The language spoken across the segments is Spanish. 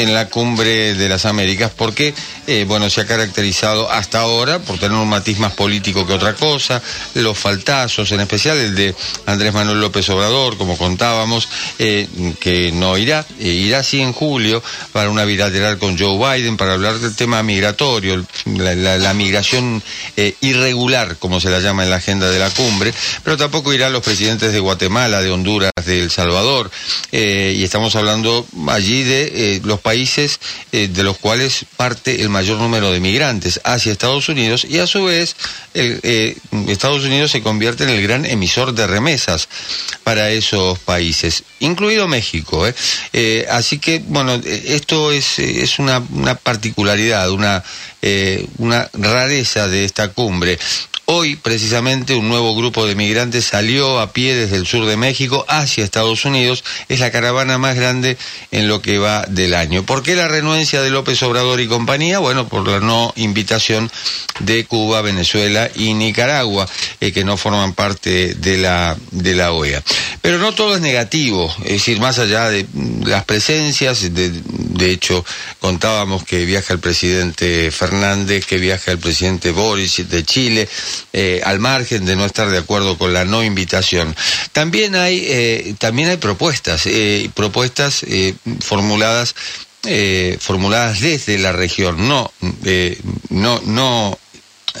en la cumbre de las Américas, porque, eh, bueno, se ha caracterizado hasta ahora por tener un matiz más político que otra cosa, los faltazos, en especial el de Andrés Manuel López Obrador, como contábamos, eh, que no irá, eh, irá sí en julio para una bilateral con Joe Biden para hablar del tema migratorio, la, migración irregular, como se la llama en la agenda de la cumbre, pero tampoco irán los presidentes de Guatemala, de Honduras, de El Salvador, y estamos hablando allí de los países de los cuales parte el mayor número de migrantes hacia Estados Unidos y a su vez eh, Estados Unidos se convierte en el gran emisor de remesas para esos países, incluido México. ¿eh? Eh, así que, bueno, esto es, es una, una particularidad, una, una rareza de esta cumbre. Hoy, precisamente, un nuevo grupo de migrantes salió a pie desde el sur de México hacia Estados Unidos. Es la caravana más grande en lo que va del año. ¿Por qué la renuencia de López Obrador y compañía? Bueno, por la no invitación de Cuba, Venezuela y Nicaragua, eh, que no forman parte de la, de la OEA. Pero no todo es negativo, es decir, más allá de las presencias, de, de hecho, contábamos que viaja el presidente Fernández, que viaja el presidente Boris de Chile, eh, al margen de no estar de acuerdo con la no invitación. También hay, eh, también hay propuestas, eh, propuestas formuladas formuladas desde la región, no, no, no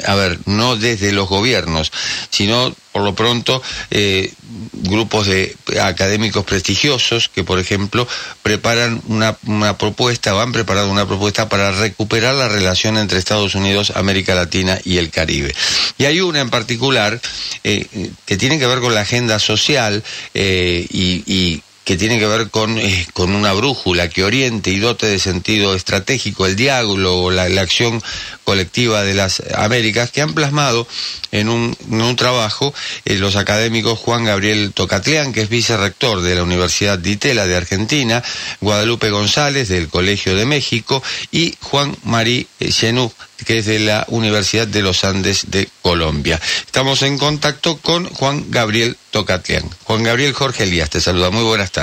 a ver, no desde los gobiernos, sino por lo pronto eh, grupos de académicos prestigiosos que, por ejemplo, preparan una, propuesta o han preparado una propuesta para recuperar la relación entre Estados Unidos, América Latina y el Caribe. Y hay una en particular eh, que tiene que ver con la agenda social eh, y que tiene que ver con, eh, con una brújula que oriente y dote de sentido estratégico el diálogo, la, la acción colectiva de las Américas, que han plasmado en un, en un trabajo eh, los académicos Juan Gabriel Tocatleán, que es vicerrector de la Universidad de Itela de Argentina, Guadalupe González del Colegio de México y Juan Marí Chenú que es de la Universidad de los Andes de Colombia. Estamos en contacto con Juan Gabriel Tocatlián. Juan Gabriel Jorge Elías, te saluda. Muy buenas tardes.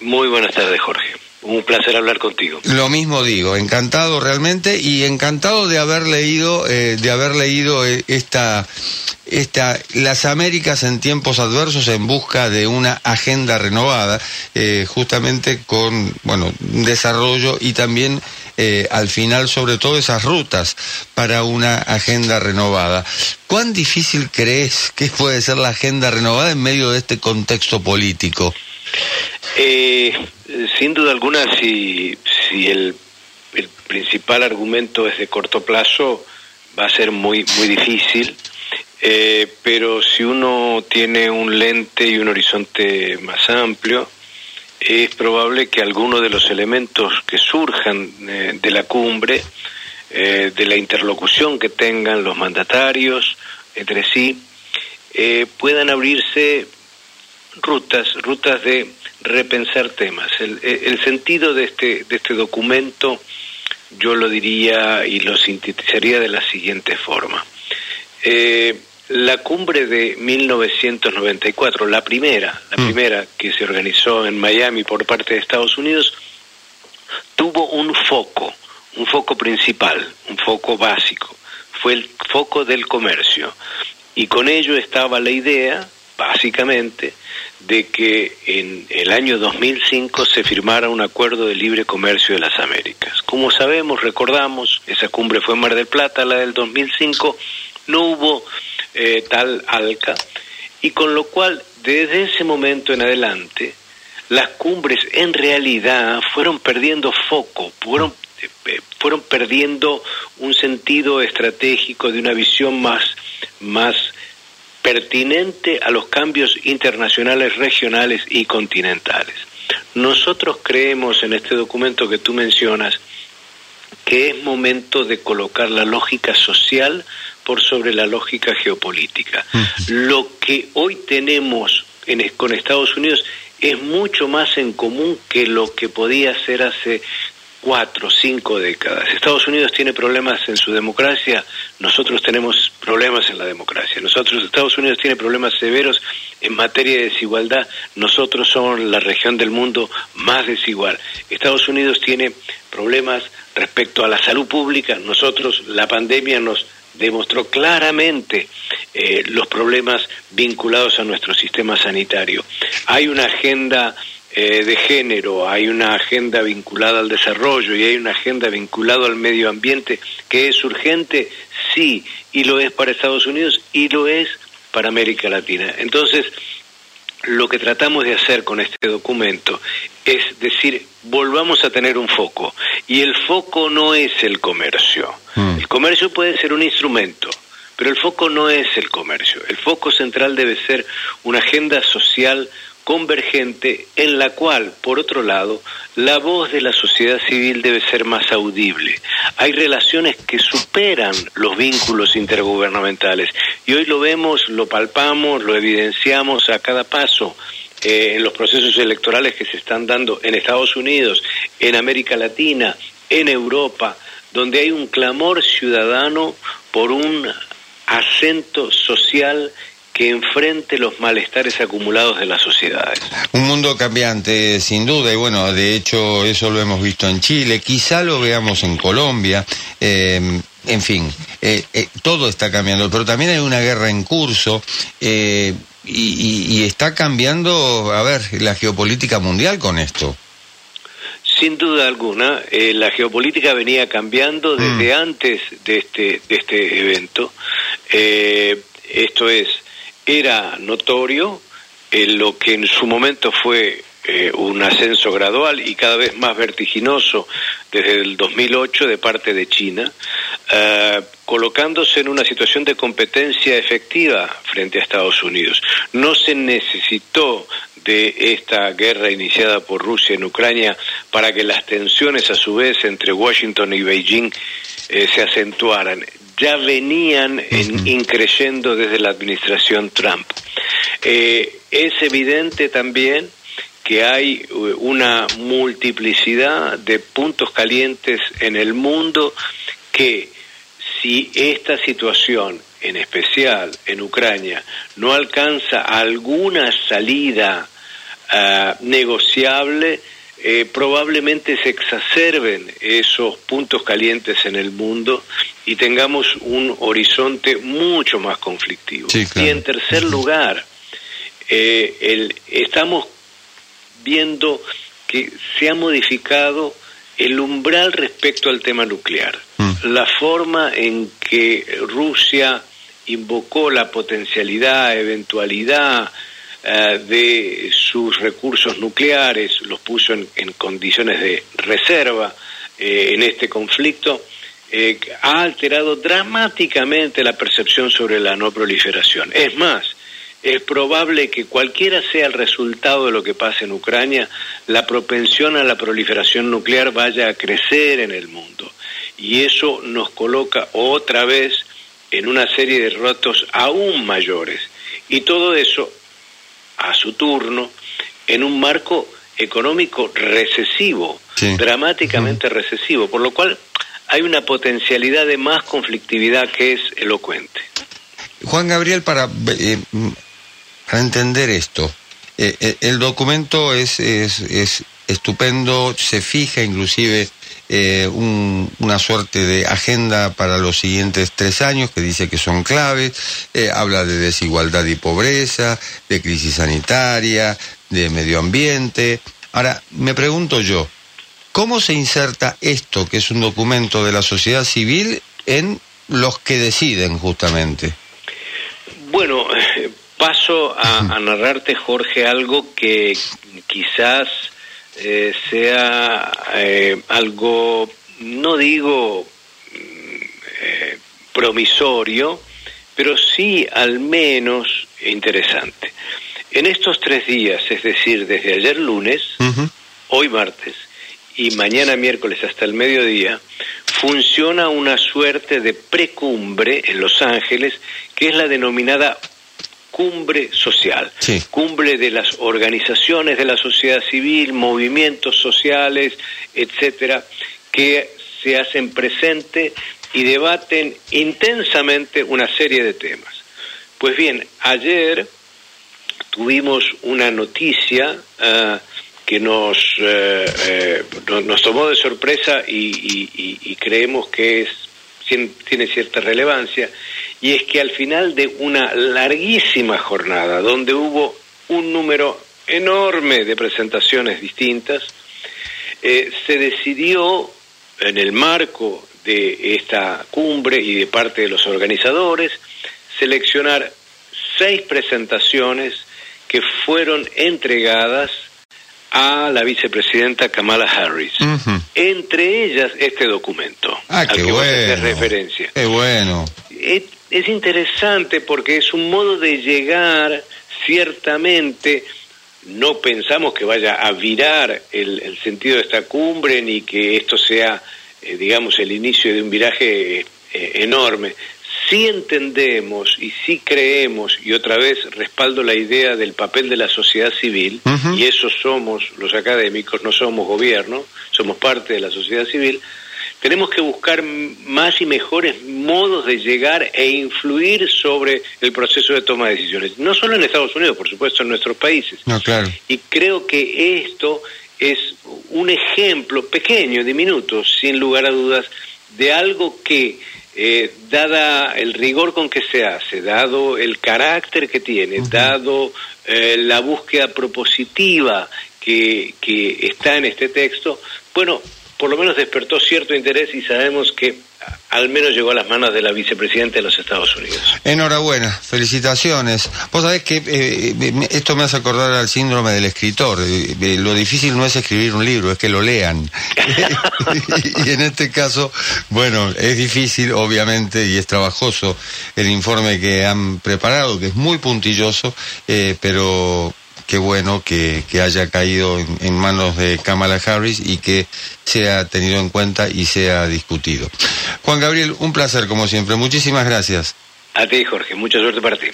Muy buenas tardes, Jorge. Un placer hablar contigo. Lo mismo digo, encantado realmente y encantado de haber leído, eh, de haber leído eh, esta, esta, las Américas en tiempos adversos en busca de una agenda renovada, eh, justamente con, bueno, desarrollo y también eh, al final sobre todo esas rutas para una agenda renovada. ¿Cuán difícil crees que puede ser la agenda renovada en medio de este contexto político? Eh, sin duda alguna, si, si el, el, principal argumento es de corto plazo, va a ser muy, muy difícil. Eh, pero si uno tiene un lente y un horizonte más amplio, es probable que algunos de los elementos que surjan eh, de la cumbre, eh, de la interlocución que tengan los mandatarios entre sí, eh, puedan abrirse rutas, rutas de repensar temas. El, sentido de este, de este documento yo lo diría y lo sintetizaría de la siguiente forma. La cumbre de 1994, la primera, la mm. primera que se organizó en Miami por parte de Estados Unidos, tuvo un foco, un foco principal, un foco básico, fue el foco del comercio. Y con ello estaba la idea, básicamente, de que en el año 2005 se firmara un acuerdo de libre comercio de las Américas. Como sabemos, recordamos, esa cumbre fue en Mar del Plata, la del 2005, no hubo eh, tal ALCA, y con lo cual desde ese momento en adelante las cumbres en realidad fueron perdiendo foco, fueron, eh, fueron perdiendo un sentido estratégico de una visión más, más pertinente a los cambios internacionales, regionales y continentales. Nosotros creemos en este documento que tú mencionas que es momento de colocar la lógica social por sobre la lógica geopolítica. Lo que hoy tenemos en, con Estados Unidos es mucho más en común que lo que podía ser hace cuatro, cinco décadas. Estados Unidos tiene problemas en su democracia, nosotros tenemos problemas en la democracia. Nosotros, Estados Unidos tiene problemas severos en materia de desigualdad, nosotros somos la región del mundo más desigual. Estados Unidos tiene problemas respecto a la salud pública, nosotros la pandemia nos demostró claramente eh, los problemas vinculados a nuestro sistema sanitario. Hay una agenda eh, de género, hay una agenda vinculada al desarrollo y hay una agenda vinculada al medio ambiente que es urgente, sí, y lo es para Estados Unidos y lo es para América Latina. Entonces, lo que tratamos de hacer con este documento es decir, volvamos a tener un foco. Y el foco no es el comercio. Mm. El comercio puede ser un instrumento, pero el foco no es el comercio. El foco central debe ser una agenda social convergente en la cual, por otro lado, la voz de la sociedad civil debe ser más audible. Hay relaciones que superan los vínculos intergubernamentales y hoy lo vemos, lo palpamos, lo evidenciamos a cada paso. Eh, en los procesos electorales que se están dando en Estados Unidos, en América Latina, en Europa, donde hay un clamor ciudadano por un acento social que enfrente los malestares acumulados de las sociedades. Un mundo cambiante, sin duda, y bueno, de hecho eso lo hemos visto en Chile, quizá lo veamos en Colombia, eh, en fin, eh, eh, todo está cambiando, pero también hay una guerra en curso. Y, y, está cambiando, a ver, la geopolítica mundial con esto. Sin duda alguna, la geopolítica venía cambiando desde mm. antes de este, de este evento. esto es, era notorio en lo que en su momento fue eh, un ascenso gradual y cada vez más vertiginoso desde el 2008 de parte de China, eh, colocándose en una situación de competencia efectiva frente a Estados Unidos. No se necesitó de esta guerra iniciada por Rusia en Ucrania para que las tensiones a su vez entre Washington y Beijing eh, se acentuaran ya venían en, increyendo desde la administración Trump. Eh, es evidente también que hay eh, una multiplicidad de puntos calientes en el mundo que si esta situación, en especial en Ucrania, no alcanza alguna salida ah, negociable, eh, probablemente se exacerben esos puntos calientes en el mundo y tengamos un horizonte mucho más conflictivo. Y en tercer lugar, eh, el, estamos viendo que se ha modificado el umbral respecto al tema nuclear. Mm. La forma en que Rusia invocó la potencialidad, eventualidad, de sus recursos nucleares, los puso en, condiciones de reserva eh, en este conflicto, eh, ha alterado dramáticamente la percepción sobre la no proliferación. Es más, es probable que cualquiera sea el resultado de lo que pase en Ucrania, la propensión a la proliferación nuclear vaya a crecer en el mundo. Y eso nos coloca otra vez en una serie de retos aún mayores. Y todo eso a su turno en un marco económico recesivo, dramáticamente recesivo, por lo cual hay una potencialidad de más conflictividad que es elocuente. Juan Gabriel, para, eh, para entender esto, eh, eh, el documento es, es, es, estupendo, se fija inclusive una suerte de agenda para los siguientes tres años que dice que son claves, habla de desigualdad y pobreza, de crisis sanitaria, de medio ambiente. Ahora, me pregunto yo, ¿cómo se inserta esto, que es un documento de la sociedad civil, en los que deciden justamente? Bueno, paso a, narrarte, Jorge, algo que quizás eh, sea eh, algo, no digo mm, eh, promisorio, pero sí al menos interesante. En estos tres días, es decir, desde ayer lunes, hoy martes y mañana miércoles hasta el mediodía, funciona una suerte de precumbre en Los Ángeles que es la denominada cumbre social, cumbre de las organizaciones de la sociedad civil, movimientos sociales, etcétera, que se hacen presente y debaten intensamente una serie de temas. Pues bien, ayer tuvimos una noticia uh, que nos, eh, eh, nos tomó de sorpresa y, creemos que es, tiene cierta relevancia, y es que al final de una larguísima jornada, donde hubo un número enorme de presentaciones distintas, eh, se decidió en el marco de esta cumbre y de parte de los organizadores seleccionar seis presentaciones que fueron entregadas a la vicepresidenta Kamala Harris. Entre ellas este documento ah, al que bueno. referencia. Qué bueno. Es, es, interesante porque es un modo de llegar ciertamente. No pensamos que vaya a virar el, sentido de esta cumbre ni que esto sea, eh, digamos, el inicio de un viraje eh, enorme sí entendemos y sí creemos, y otra vez respaldo la idea del papel de la sociedad civil, y eso somos los académicos, no somos gobierno, somos parte de la sociedad civil, tenemos que buscar más y mejores modos de llegar e influir sobre el proceso de toma de decisiones, no solo en Estados Unidos, por supuesto, en nuestros países. No, claro. Y creo que esto es un ejemplo pequeño, diminuto, sin lugar a dudas, de algo que eh, dada el rigor con que se hace, dado el carácter que tiene, dado eh, la búsqueda propositiva que, que está en este texto, bueno, por lo menos despertó cierto interés y sabemos que al menos llegó a las manos de la vicepresidenta de los Estados Unidos. Enhorabuena, felicitaciones. Vos sabés que eh, esto me hace acordar al síndrome del escritor. Eh, lo difícil no es escribir un libro, es que lo lean. y en este caso, bueno, es difícil, obviamente, y es trabajoso el informe que han preparado, que es muy puntilloso, eh, pero qué bueno que, haya caído en, manos de Kamala Harris y que sea tenido en cuenta y sea discutido. Juan Gabriel, un placer como siempre. Muchísimas gracias. A ti, Jorge. Mucha suerte para ti.